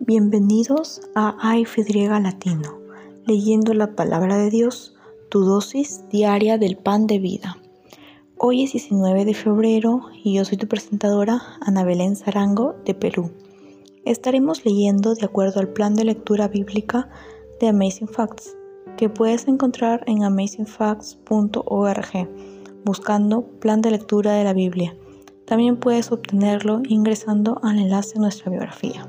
Bienvenidos a AIFY Latino, leyendo la palabra de Dios, tu dosis diaria del pan de vida. Hoy es 19 de febrero y yo soy tu presentadora Ana Belén Zarango de Perú. Estaremos leyendo de acuerdo al plan de lectura bíblica de Amazing Facts, que puedes encontrar en amazingfacts.org, buscando plan de lectura de la Biblia. También puedes obtenerlo ingresando al enlace en nuestra biografía.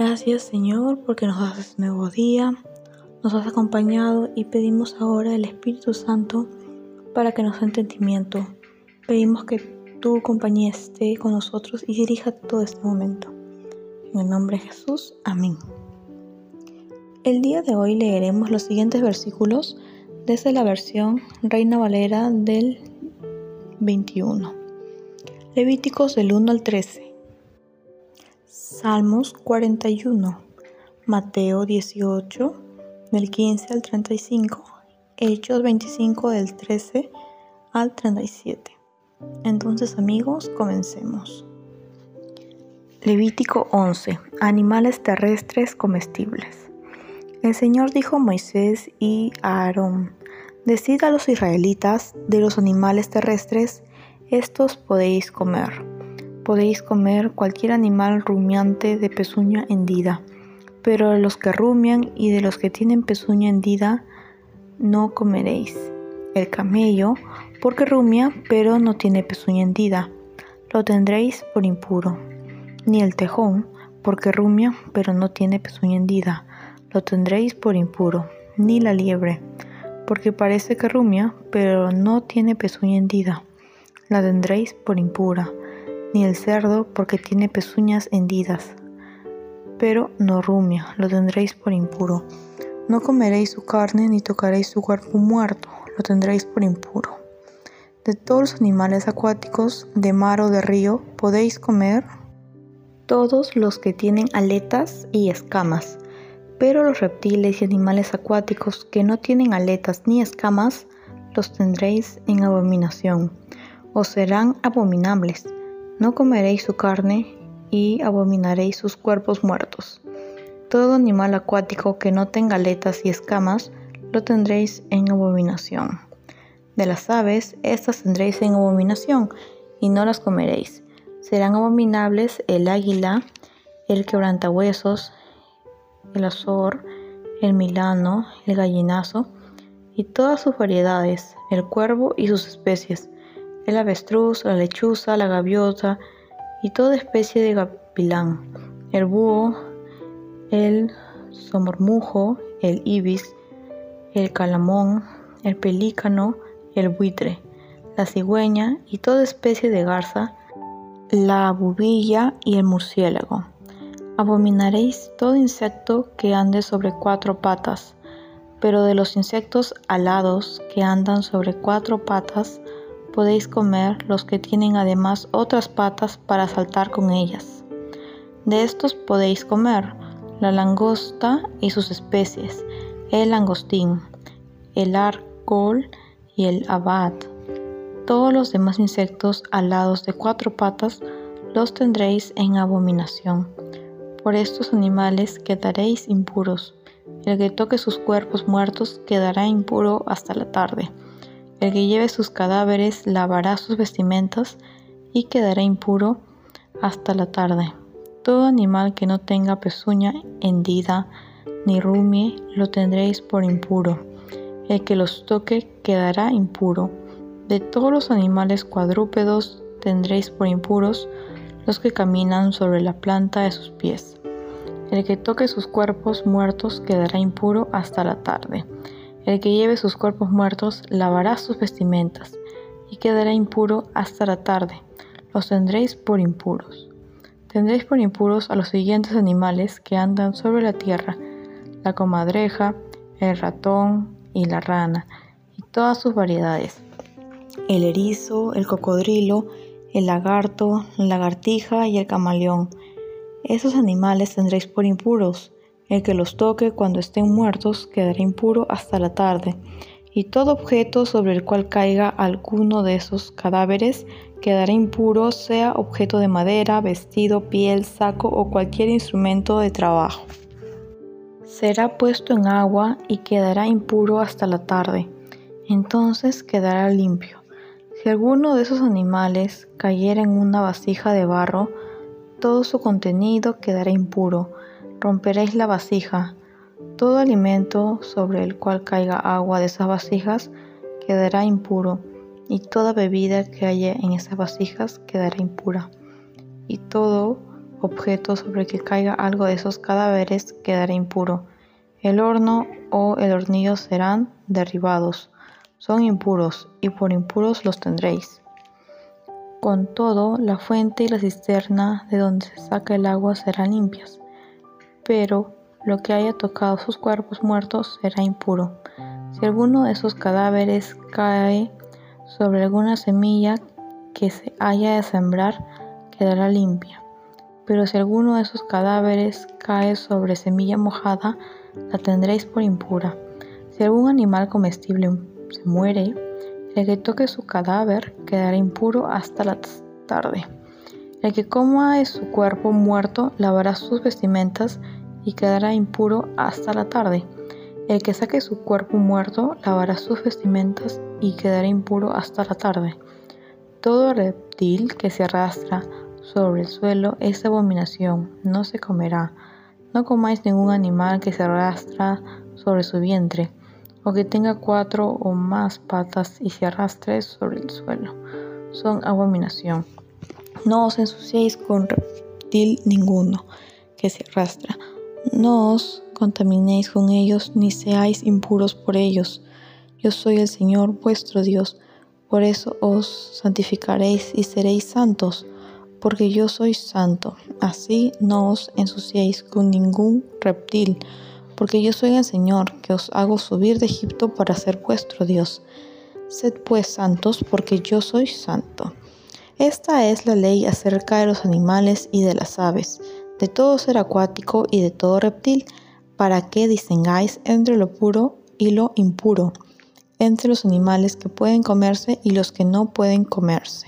Gracias Señor porque nos haces nuevo día, nos has acompañado y pedimos ahora el Espíritu Santo para que nos dé entendimiento. Pedimos que tu compañía esté con nosotros y dirija todo este momento. En el nombre de Jesús, amén. El día de hoy leeremos los siguientes versículos desde la versión Reina Valera del 21. Levíticos del 1 al 13. Salmos 41. Mateo 18 del 15 al 35. Hechos 25 del 13 al 37. Entonces amigos, comencemos. Levítico 11. Animales terrestres comestibles. El Señor dijo a Moisés y a Aarón, Decid a los israelitas de los animales terrestres, estos podéis comer. Podéis comer cualquier animal rumiante de pezuña hendida, pero de los que rumian y de los que tienen pezuña hendida no comeréis. El camello, porque rumia, pero no tiene pezuña hendida, lo tendréis por impuro. Ni el tejón, porque rumia, pero no tiene pezuña hendida, lo tendréis por impuro. Ni la liebre, porque parece que rumia, pero no tiene pezuña hendida. La tendréis por impura, ni el cerdo, porque tiene pezuñas hendidas, pero no rumia, lo tendréis por impuro. No comeréis su carne, ni tocaréis su cuerpo muerto, lo tendréis por impuro. De todos los animales acuáticos, de mar o de río, podéis comer todos los que tienen aletas y escamas pero los reptiles y animales acuáticos que no tienen aletas ni escamas, los tendréis en abominación, os serán abominables. No comeréis su carne y abominaréis sus cuerpos muertos. Todo animal acuático que no tenga aletas y escamas, lo tendréis en abominación. De las aves, estas tendréis en abominación, y no las comeréis. Serán abominables el águila, el quebrantahuesos, el azor, el milano, el gallinazo y todas sus variedades, el cuervo y sus especies, el avestruz, la lechuza, la gaviota y toda especie de gavilán, el búho, el somormujo, el ibis, el calamón, el pelícano, el buitre, la cigüeña y toda especie de garza, la bubilla y el murciélago. Abominaréis todo insecto que ande sobre cuatro patas, pero de los insectos alados que andan sobre cuatro patas, podéis comer los que tienen además otras patas para saltar con ellas. De estos podéis comer la langosta y sus especies, el langostín, el arcol y el abad. Todos los demás insectos alados de cuatro patas los tendréis en abominación por estos animales quedaréis impuros. El que toque sus cuerpos muertos quedará impuro hasta la tarde. El que lleve sus cadáveres lavará sus vestimentas y quedará impuro hasta la tarde. Todo animal que no tenga pezuña hendida ni rumie lo tendréis por impuro. El que los toque quedará impuro. De todos los animales cuadrúpedos tendréis por impuros los que caminan sobre la planta de sus pies. El que toque sus cuerpos muertos quedará impuro hasta la tarde. El que lleve sus cuerpos muertos lavará sus vestimentas y quedará impuro hasta la tarde. Los tendréis por impuros. Tendréis por impuros a los siguientes animales que andan sobre la tierra, la comadreja, el ratón y la rana, y todas sus variedades, el erizo, el cocodrilo, el lagarto, la lagartija y el camaleón. Esos animales tendréis por impuros. El que los toque cuando estén muertos quedará impuro hasta la tarde, y todo objeto sobre el cual caiga alguno de esos cadáveres quedará impuro, sea objeto de madera, vestido, piel, saco o cualquier instrumento de trabajo. Será puesto en agua y quedará impuro hasta la tarde, entonces quedará limpio. Si alguno de esos animales cayera en una vasija de barro, todo su contenido quedará impuro. Romperéis la vasija. Todo alimento sobre el cual caiga agua de esas vasijas quedará impuro, y toda bebida que haya en esas vasijas quedará impura. Y todo objeto sobre el que caiga algo de esos cadáveres quedará impuro. El horno o el hornillo serán derribados. Son impuros, y por impuros los tendréis. Con todo, la fuente y la cisterna de donde se saca el agua serán limpias, pero lo que haya tocado sus cuerpos muertos será impuro. Si alguno de esos cadáveres cae sobre alguna semilla que se haya de sembrar, quedará limpia. Pero si alguno de esos cadáveres cae sobre semilla mojada, la tendréis por impura. Si algún animal comestible se muere, el que toque su cadáver quedará impuro hasta la tarde. El que coma de su cuerpo muerto lavará sus vestimentas y quedará impuro hasta la tarde. El que saque su cuerpo muerto lavará sus vestimentas y quedará impuro hasta la tarde. Todo reptil que se arrastra sobre el suelo es abominación, no se comerá. No comáis ningún animal que se arrastra sobre su vientre, o que tenga cuatro o más patas y se arrastre sobre el suelo. Son abominación. No os ensuciéis con reptil ninguno que se arrastra. No os contaminéis con ellos, ni seáis impuros por ellos. Yo soy el Señor vuestro Dios. Por eso os santificaréis y seréis santos porque yo soy santo. Así no os ensuciéis con ningún reptil, porque yo soy el Señor, que os hago subir de Egipto para ser vuestro Dios. Sed pues santos, porque yo soy santo. Esta es la ley acerca de los animales y de las aves, de todo ser acuático y de todo reptil, para que distingáis entre lo puro y lo impuro, entre los animales que pueden comerse y los que no pueden comerse.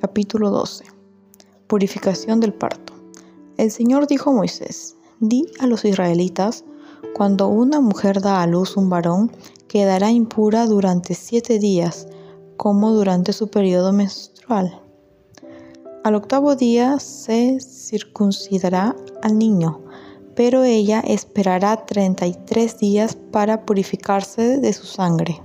Capítulo 12. Purificación del parto. El Señor dijo a Moisés, di a los israelitas, cuando una mujer da a luz un varón, quedará impura durante siete días, como durante su periodo menstrual. Al octavo día se circuncidará al niño, pero ella esperará 33 días para purificarse de su sangre.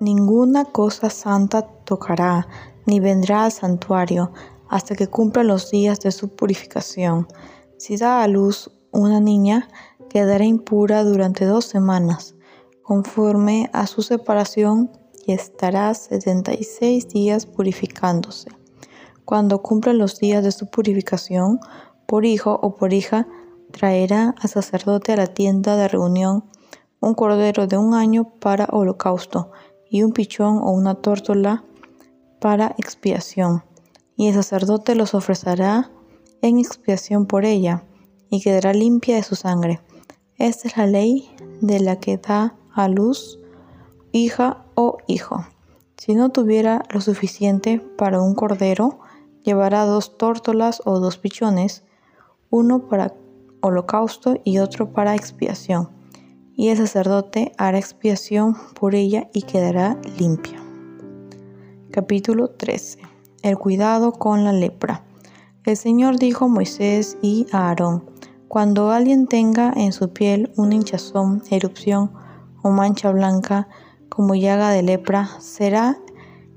Ninguna cosa santa tocará, ni vendrá al santuario hasta que cumpla los días de su purificación. Si da a luz una niña, quedará impura durante dos semanas, conforme a su separación, y estará 76 días purificándose. Cuando cumpla los días de su purificación, por hijo o por hija, traerá al sacerdote a la tienda de reunión un cordero de un año para holocausto y un pichón o una tórtola para expiación, y el sacerdote los ofrecerá en expiación por ella, y quedará limpia de su sangre. Esta es la ley de la que da a luz hija o hijo. Si no tuviera lo suficiente para un cordero, llevará dos tórtolas o dos pichones, uno para holocausto y otro para expiación. Y el sacerdote hará expiación por ella y quedará limpia. Capítulo 13. El cuidado con la lepra. El Señor dijo a Moisés y a Aarón, cuando alguien tenga en su piel una hinchazón, erupción o mancha blanca como llaga de lepra, será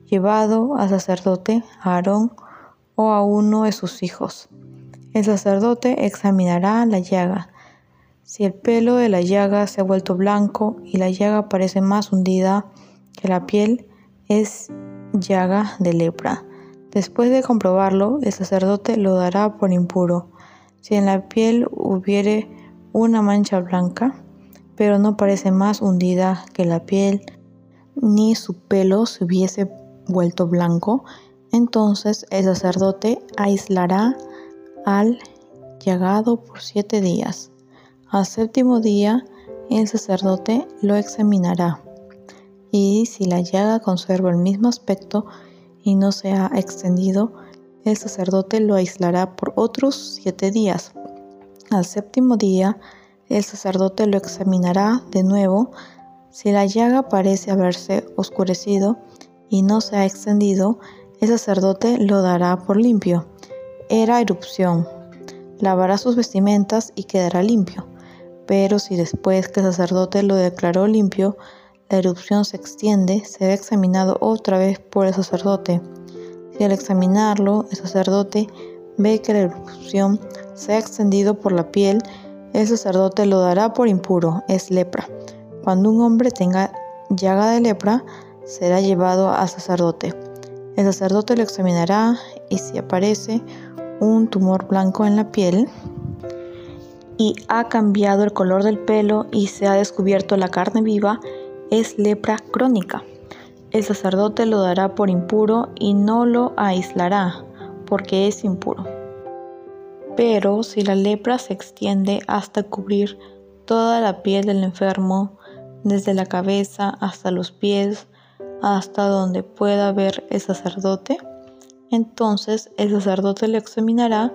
llevado al sacerdote, a Aarón o a uno de sus hijos. El sacerdote examinará la llaga. Si el pelo de la llaga se ha vuelto blanco y la llaga parece más hundida que la piel, es llaga de lepra. Después de comprobarlo, el sacerdote lo dará por impuro. Si en la piel hubiere una mancha blanca, pero no parece más hundida que la piel, ni su pelo se hubiese vuelto blanco, entonces el sacerdote aislará al llagado por siete días. Al séptimo día el sacerdote lo examinará y si la llaga conserva el mismo aspecto y no se ha extendido, el sacerdote lo aislará por otros siete días. Al séptimo día, el sacerdote lo examinará de nuevo. Si la llaga parece haberse oscurecido y no se ha extendido, el sacerdote lo dará por limpio. Era erupción. Lavará sus vestimentas y quedará limpio. Pero si después que el sacerdote lo declaró limpio, la erupción se extiende, será examinado otra vez por el sacerdote. Si al examinarlo el sacerdote ve que la erupción se ha extendido por la piel, el sacerdote lo dará por impuro, es lepra. Cuando un hombre tenga llaga de lepra, será llevado al sacerdote. El sacerdote lo examinará y si aparece un tumor blanco en la piel y ha cambiado el color del pelo y se ha descubierto la carne viva, es lepra crónica. El sacerdote lo dará por impuro y no lo aislará, porque es impuro. Pero si la lepra se extiende hasta cubrir toda la piel del enfermo, desde la cabeza hasta los pies, hasta donde pueda ver el sacerdote, entonces el sacerdote lo examinará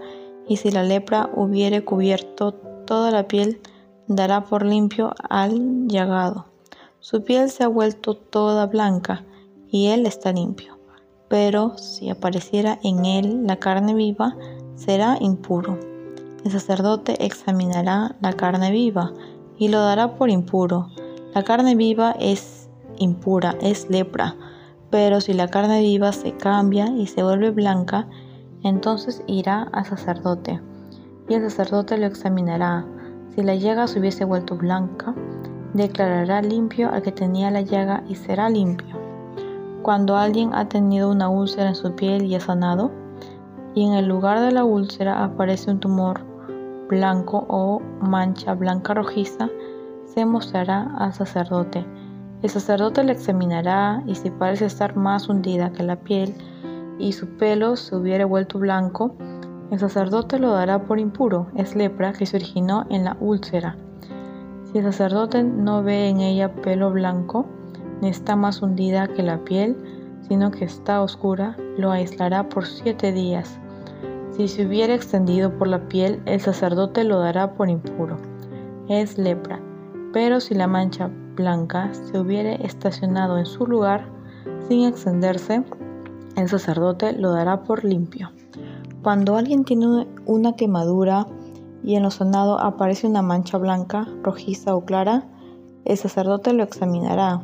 y si la lepra hubiere cubierto toda la piel, dará por limpio al llagado. Su piel se ha vuelto toda blanca y él está limpio. Pero si apareciera en él la carne viva, será impuro. El sacerdote examinará la carne viva y lo dará por impuro. La carne viva es impura, es lepra. Pero si la carne viva se cambia y se vuelve blanca, entonces irá al sacerdote. Y el sacerdote lo examinará. Si la llaga se hubiese vuelto blanca, declarará limpio al que tenía la llaga y será limpio. Cuando alguien ha tenido una úlcera en su piel y ha sanado, y en el lugar de la úlcera aparece un tumor blanco o mancha blanca rojiza, se mostrará al sacerdote. El sacerdote la examinará y si parece estar más hundida que la piel y su pelo se hubiere vuelto blanco, el sacerdote lo dará por impuro, es lepra que se originó en la úlcera. Si el sacerdote no ve en ella pelo blanco, ni está más hundida que la piel, sino que está oscura, lo aislará por siete días. Si se hubiera extendido por la piel, el sacerdote lo dará por impuro. Es lepra. Pero si la mancha blanca se hubiere estacionado en su lugar, sin extenderse, el sacerdote lo dará por limpio. Cuando alguien tiene una quemadura, y en lo sanado aparece una mancha blanca, rojiza o clara, el sacerdote lo examinará.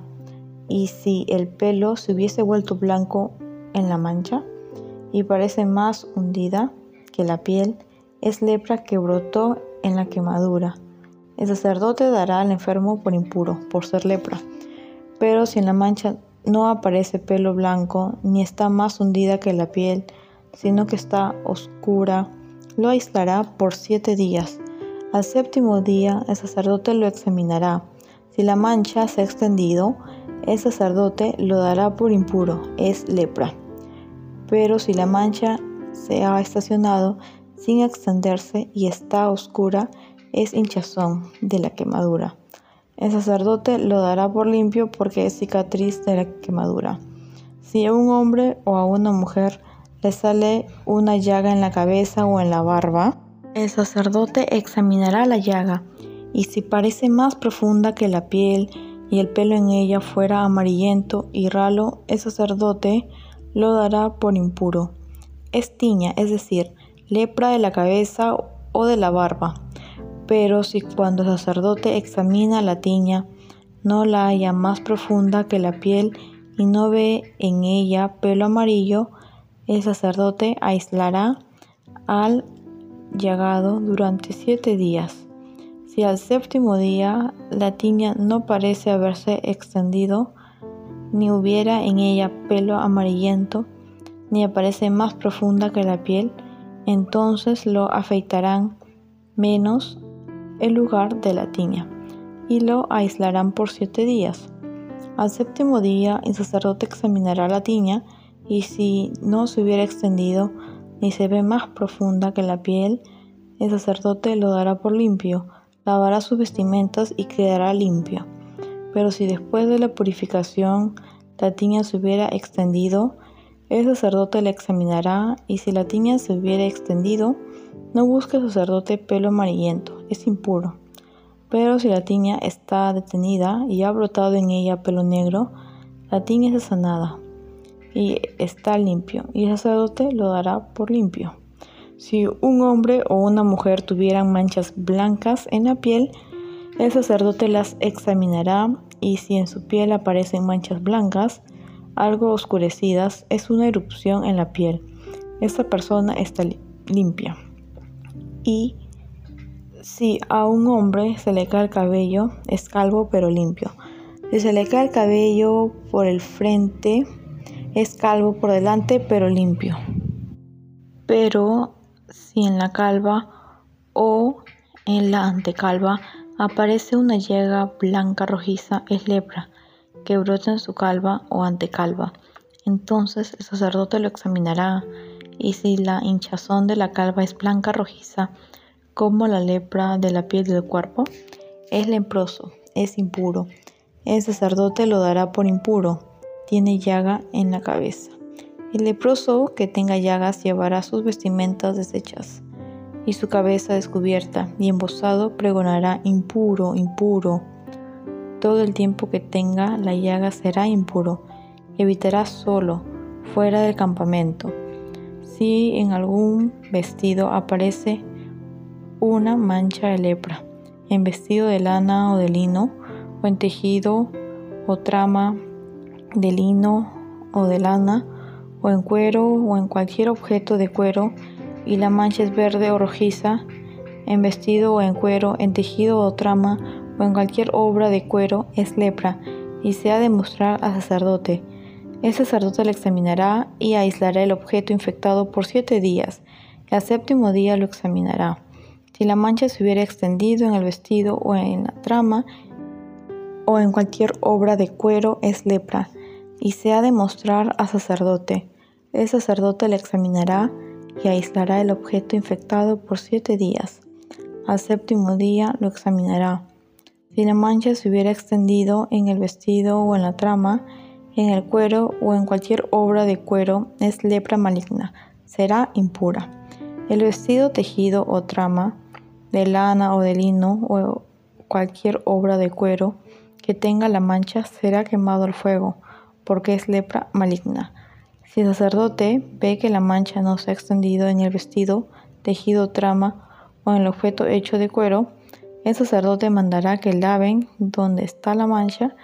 Y si el pelo se hubiese vuelto blanco en la mancha y parece más hundida que la piel, es lepra que brotó en la quemadura. El sacerdote dará al enfermo por impuro, por ser lepra. Pero si en la mancha no aparece pelo blanco, ni está más hundida que la piel, sino que está oscura, lo aislará por siete días. Al séptimo día el sacerdote lo examinará. Si la mancha se ha extendido, el sacerdote lo dará por impuro, es lepra. Pero si la mancha se ha estacionado sin extenderse y está oscura, es hinchazón de la quemadura. El sacerdote lo dará por limpio porque es cicatriz de la quemadura. Si a un hombre o a una mujer le sale una llaga en la cabeza o en la barba, el sacerdote examinará la llaga y si parece más profunda que la piel y el pelo en ella fuera amarillento y ralo, el sacerdote lo dará por impuro. Es tiña, es decir, lepra de la cabeza o de la barba. Pero si cuando el sacerdote examina la tiña, no la haya más profunda que la piel y no ve en ella pelo amarillo, el sacerdote aislará al llagado durante siete días. Si al séptimo día la tiña no parece haberse extendido, ni hubiera en ella pelo amarillento, ni aparece más profunda que la piel, entonces lo afeitarán menos el lugar de la tiña y lo aislarán por siete días. Al séptimo día el sacerdote examinará la tiña y si no se hubiera extendido ni se ve más profunda que la piel, el sacerdote lo dará por limpio, lavará sus vestimentas y quedará limpio. Pero si después de la purificación la tiña se hubiera extendido, el sacerdote la examinará y si la tiña se hubiera extendido, no busque sacerdote pelo amarillento, es impuro. Pero si la tiña está detenida y ha brotado en ella pelo negro, la tiña es sanada y está limpio, y el sacerdote lo dará por limpio. Si un hombre o una mujer tuvieran manchas blancas en la piel, el sacerdote las examinará y si en su piel aparecen manchas blancas, algo oscurecidas, es una erupción en la piel. Esta persona está limpia. Y si a un hombre se le cae el cabello, es calvo pero limpio. Si se le cae el cabello por el frente, es calvo por delante pero limpio. Pero si en la calva o en la antecalva aparece una llaga blanca rojiza, es lepra que brota en su calva o antecalva. Entonces el sacerdote lo examinará y si la hinchazón de la calva es blanca rojiza, como la lepra de la piel del cuerpo, es leproso, es impuro. El sacerdote lo dará por impuro, tiene llaga en la cabeza. El leproso que tenga llagas llevará sus vestimentas deshechas y su cabeza descubierta, y embosado pregonará impuro, impuro. Todo el tiempo que tenga la llaga será impuro, evitará solo, fuera del campamento. Si en algún vestido aparece una mancha de lepra, en vestido de lana o de lino, o en tejido o trama de lino o de lana, o en cuero o en cualquier objeto de cuero, y la mancha es verde o rojiza, en vestido o en cuero, en tejido o trama, o en cualquier obra de cuero, es lepra, y se ha de mostrar al sacerdote. El sacerdote lo examinará y aislará el objeto infectado por siete días, y al séptimo día lo examinará. Si la mancha se hubiera extendido en el vestido o en la trama, o en cualquier obra de cuero, es lepra, y se ha de mostrar al sacerdote. El sacerdote le examinará y aislará el objeto infectado por siete días. Al séptimo día lo examinará. Si la mancha se hubiera extendido en el vestido o en la trama, en el cuero o en cualquier obra de cuero, es lepra maligna, será impura. El vestido tejido o trama, de lana o de lino o cualquier obra de cuero que tenga la mancha será quemado al fuego, porque es lepra maligna. Si el sacerdote ve que la mancha no se ha extendido en el vestido, tejido, trama o en el objeto hecho de cuero, el sacerdote mandará que laven donde está la mancha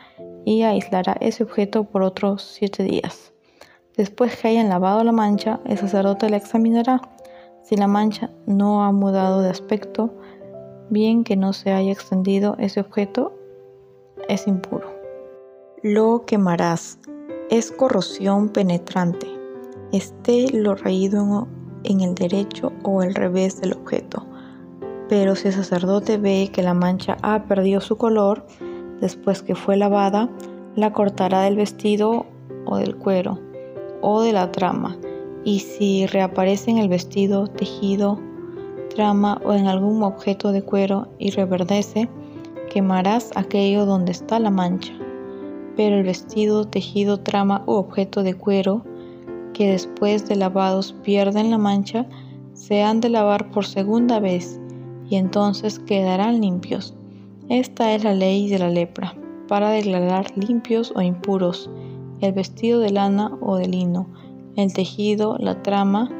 y aislará ese objeto por otros siete días. Después que hayan lavado la mancha, el sacerdote la examinará. Si la mancha no ha mudado de aspecto, bien que no se haya extendido ese objeto, es impuro. Lo quemarás. Es corrosión penetrante. Esté lo raído en el derecho o el revés del objeto pero si el sacerdote ve que la mancha ha perdido su color, después que fue lavada, la cortará del vestido o del cuero o de la trama. Y si reaparece en el vestido, tejido, trama o en algún objeto de cuero y reverdece, quemarás aquello donde está la mancha. Pero el vestido, tejido, trama u objeto de cuero que después de lavados pierden la mancha, se han de lavar por segunda vez y entonces quedarán limpios. Esta es la ley de la lepra, para declarar limpios o impuros el vestido de lana o de lino, el tejido, la trama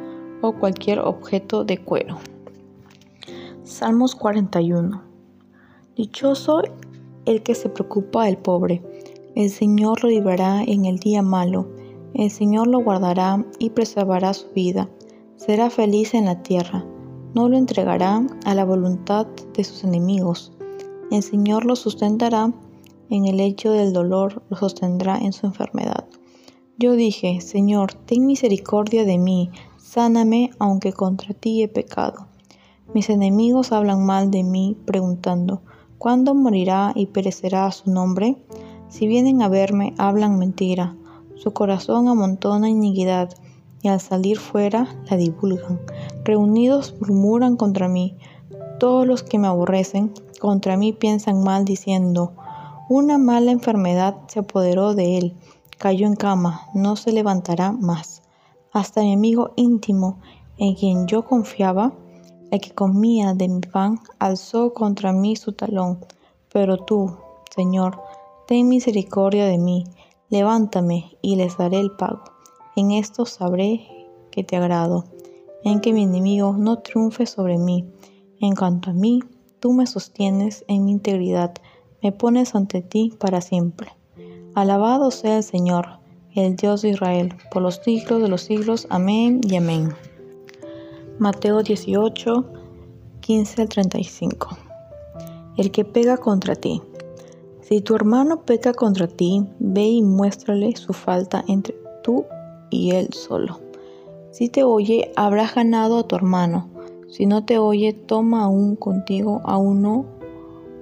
o cualquier objeto de cuero. Salmos 41. Dichoso el que se preocupa del pobre. El Señor lo librará en el día malo. El Señor lo guardará y preservará su vida. Será feliz en la tierra no lo entregará a la voluntad de sus enemigos. El Señor lo sustentará en el hecho del dolor, lo sostendrá en su enfermedad. Yo dije, Señor, ten misericordia de mí, sáname, aunque contra ti he pecado. Mis enemigos hablan mal de mí, preguntando, ¿cuándo morirá y perecerá su nombre? Si vienen a verme, hablan mentira, su corazón amontona iniquidad, y al salir fuera la divulgan. Reunidos murmuran contra mí, todos los que me aborrecen, contra mí piensan mal, diciendo, una mala enfermedad se apoderó de él, cayó en cama, no se levantará más. Hasta mi amigo íntimo, en quien yo confiaba, el que comía de mi pan, alzó contra mí su talón. Pero tú, Señor, ten misericordia de mí, levántame y les daré el pago. En esto sabré que te agrado, en que mi enemigo no triunfe sobre mí. En cuanto a mí, tú me sostienes en mi integridad me pones ante ti para siempre. Alabado sea el Señor, el Dios de Israel, por los siglos de los siglos. Amén y amén. Mateo 18, 15 al 35. El que pega contra ti. Si tu hermano peca contra ti, ve y muéstrale su falta entre tú y él solo. Si te oye, habrás ganado a tu hermano. Si no te oye, toma aún contigo a uno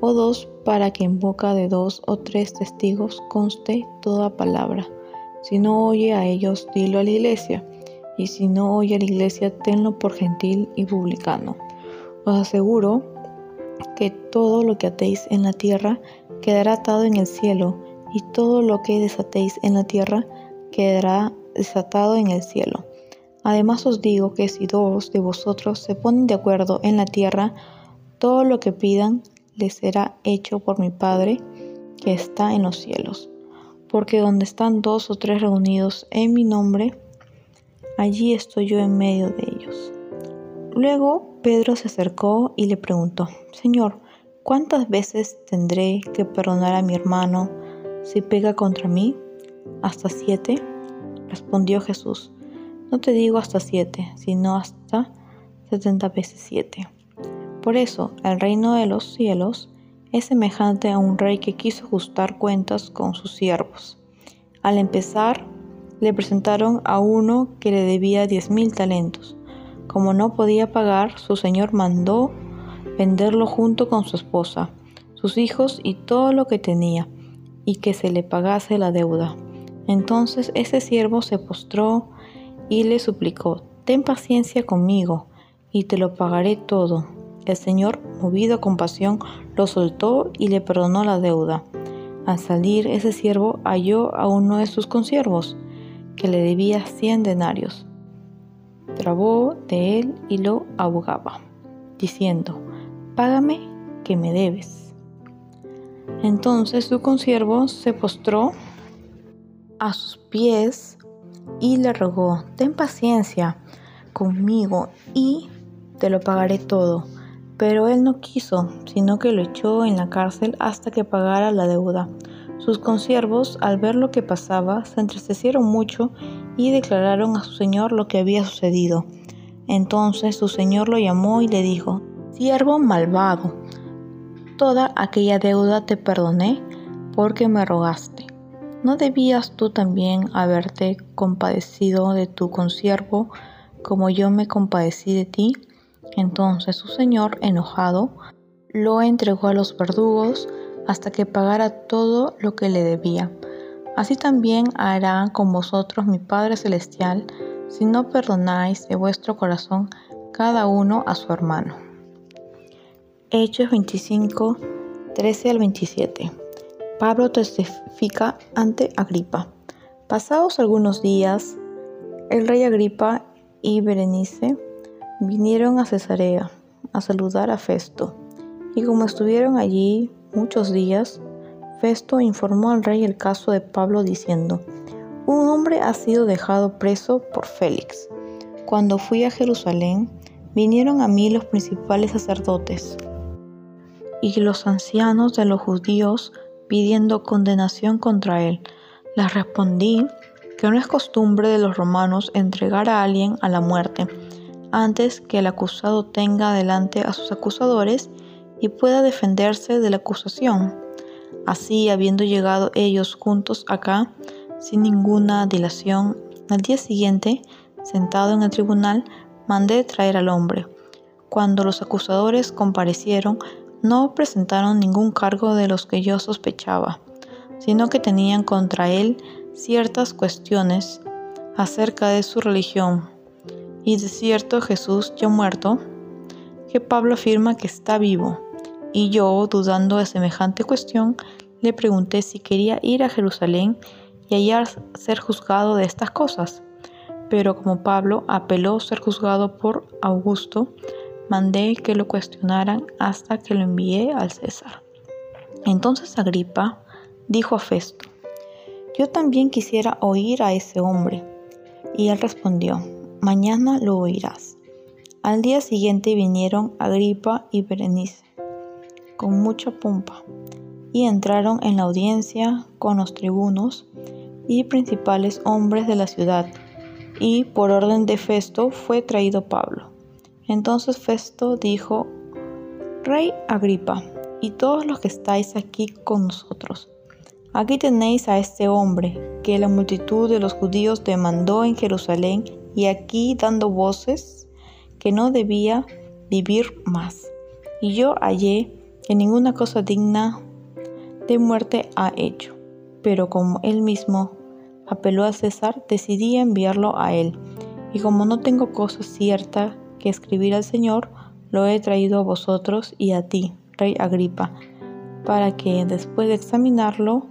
o dos para que en boca de dos o tres testigos conste toda palabra. Si no oye a ellos, dilo a la iglesia, y si no oye a la iglesia, tenlo por gentil y publicano. Os aseguro que todo lo que atéis en la tierra quedará atado en el cielo, y todo lo que desatéis en la tierra quedará desatado en el cielo. Además os digo que si dos de vosotros se ponen de acuerdo en la tierra, todo lo que pidan les será hecho por mi Padre que está en los cielos. Porque donde están dos o tres reunidos en mi nombre, allí estoy yo en medio de ellos. Luego Pedro se acercó y le preguntó, Señor, ¿cuántas veces tendré que perdonar a mi hermano si pega contra mí? ¿Hasta siete? Respondió Jesús, no te digo hasta siete, sino hasta setenta veces siete. Por eso, el reino de los cielos es semejante a un rey que quiso ajustar cuentas con sus siervos. Al empezar, le presentaron a uno que le debía diez mil talentos. Como no podía pagar, su señor mandó venderlo junto con su esposa, sus hijos y todo lo que tenía, y que se le pagase la deuda. Entonces ese siervo se postró y le suplicó, Ten paciencia conmigo, y te lo pagaré todo. El Señor, movido a compasión, lo soltó y le perdonó la deuda. Al salir, ese siervo halló a uno de sus consiervos, que le debía cien denarios. Trabó de él y lo abogaba, diciendo, Págame que me debes. Entonces su consiervo se postró a sus pies y le rogó, Ten paciencia conmigo y te lo pagaré todo. Pero él no quiso, sino que lo echó en la cárcel hasta que pagara la deuda. Sus consiervos, al ver lo que pasaba, se entristecieron mucho y declararon a su señor lo que había sucedido. Entonces su señor lo llamó y le dijo, Siervo malvado, toda aquella deuda te perdoné porque me rogaste. ¿No debías tú también haberte compadecido de tu consiervo como yo me compadecí de ti? Entonces su señor, enojado, lo entregó a los verdugos hasta que pagara todo lo que le debía. Así también hará con vosotros mi Padre Celestial si no perdonáis de vuestro corazón cada uno a su hermano. Hechos 25, 13 al 27. Pablo testifica ante Agripa. Pasados algunos días, el rey Agripa y Berenice vinieron a Cesarea a saludar a Festo, y como estuvieron allí muchos días, Festo informó al rey el caso de Pablo diciendo, un hombre ha sido dejado preso por Félix. Cuando fui a Jerusalén, vinieron a mí los principales sacerdotes y los ancianos de los judíos pidiendo condenación contra él. Les respondí que no es costumbre de los romanos entregar a alguien a la muerte antes que el acusado tenga delante a sus acusadores y pueda defenderse de la acusación. Así, habiendo llegado ellos juntos acá, sin ninguna dilación, al día siguiente, sentado en el tribunal, mandé traer al hombre. Cuando los acusadores comparecieron, no presentaron ningún cargo de los que yo sospechaba, sino que tenían contra él ciertas cuestiones acerca de su religión. Y de cierto Jesús ya muerto, que Pablo afirma que está vivo. Y yo, dudando de semejante cuestión, le pregunté si quería ir a Jerusalén y hallar ser juzgado de estas cosas. Pero como Pablo apeló ser juzgado por Augusto, mandé que lo cuestionaran hasta que lo envié al César. Entonces Agripa dijo a Festo, yo también quisiera oír a ese hombre. Y él respondió, mañana lo oirás. Al día siguiente vinieron Agripa y Berenice con mucha pompa y entraron en la audiencia con los tribunos y principales hombres de la ciudad, y por orden de Festo fue traído Pablo. Entonces Festo dijo, Rey Agripa, y todos los que estáis aquí con nosotros, aquí tenéis a este hombre que la multitud de los judíos demandó en Jerusalén y aquí dando voces que no debía vivir más. Y yo hallé que ninguna cosa digna de muerte ha hecho. Pero como él mismo apeló a César, decidí enviarlo a él. Y como no tengo cosa cierta que escribir al Señor, lo he traído a vosotros y a ti, rey Agripa, para que después de examinarlo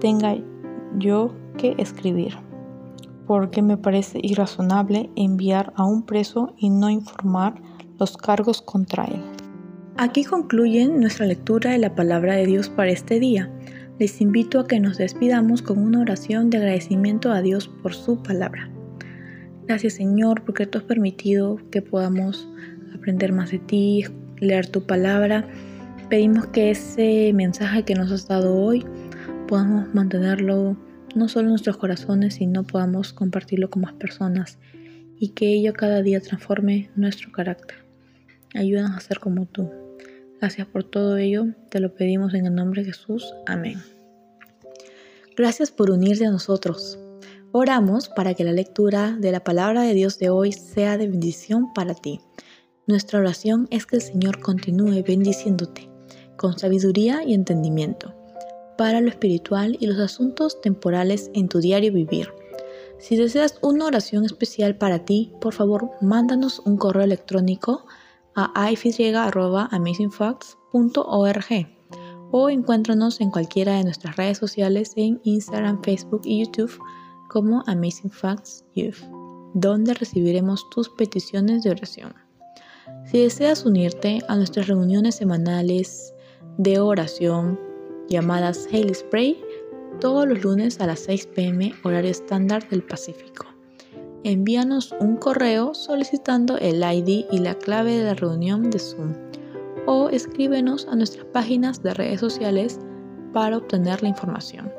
tenga yo que escribir. Porque me parece irrazonable enviar a un preso y no informar los cargos contra él. Aquí concluye nuestra lectura de la palabra de Dios para este día. Les invito a que nos despidamos con una oración de agradecimiento a Dios por su palabra. Gracias Señor porque tú has permitido que podamos aprender más de ti, leer tu palabra. Pedimos que ese mensaje que nos has dado hoy podamos mantenerlo no solo en nuestros corazones, sino podamos compartirlo con más personas y que ello cada día transforme nuestro carácter. Ayúdanos a ser como tú. Gracias por todo ello, te lo pedimos en el nombre de Jesús. Amén. Gracias por unirte a nosotros. Oramos para que la lectura de la palabra de Dios de hoy sea de bendición para ti. Nuestra oración es que el Señor continúe bendiciéndote con sabiduría y entendimiento para lo espiritual y los asuntos temporales en tu diario vivir. Si deseas una oración especial para ti, por favor, mándanos un correo electrónico a ify.amazingfacts.org o encuéntranos en cualquiera de nuestras redes sociales en Instagram, Facebook y YouTube como Amazing Facts Youth, donde recibiremos tus peticiones de oración. Si deseas unirte a nuestras reuniones semanales de oración llamadas Hail Spray todos los lunes a las 6 pm horario estándar del Pacífico envíanos un correo solicitando el ID y la clave de la reunión de Zoom o escríbenos a nuestras páginas de redes sociales para obtener la información.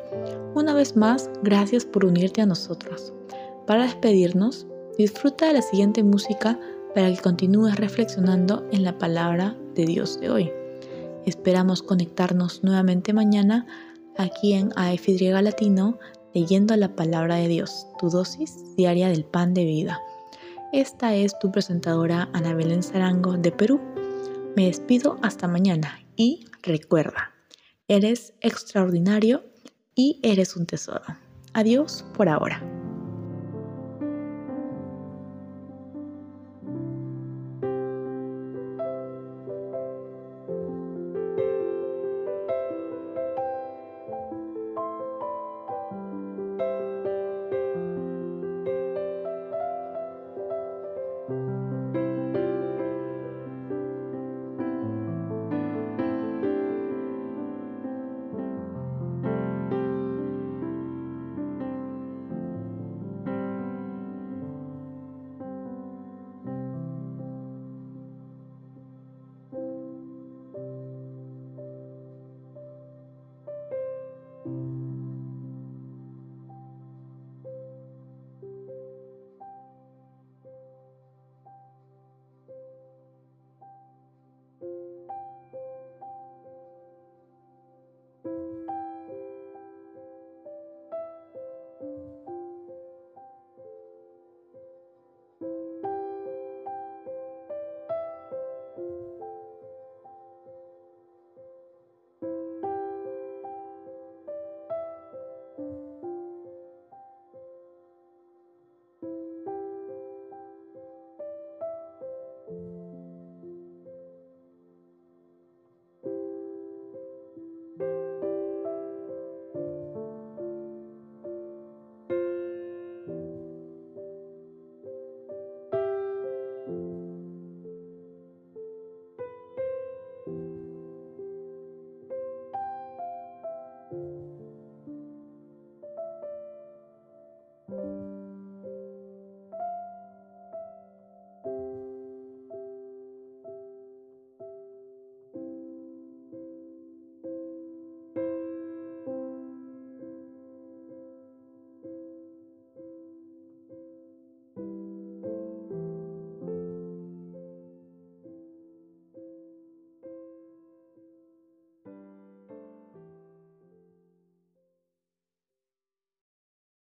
Una vez más, gracias por unirte a nosotros. Para despedirnos, disfruta de la siguiente música para que continúes reflexionando en la palabra de Dios de hoy. Esperamos conectarnos nuevamente mañana aquí en AFY Latino leyendo la palabra de Dios, tu dosis diaria del pan de vida. Esta es tu presentadora Ana Belén Zarango de Perú. Me despido hasta mañana y recuerda, eres extraordinario y eres un tesoro. Adiós por ahora.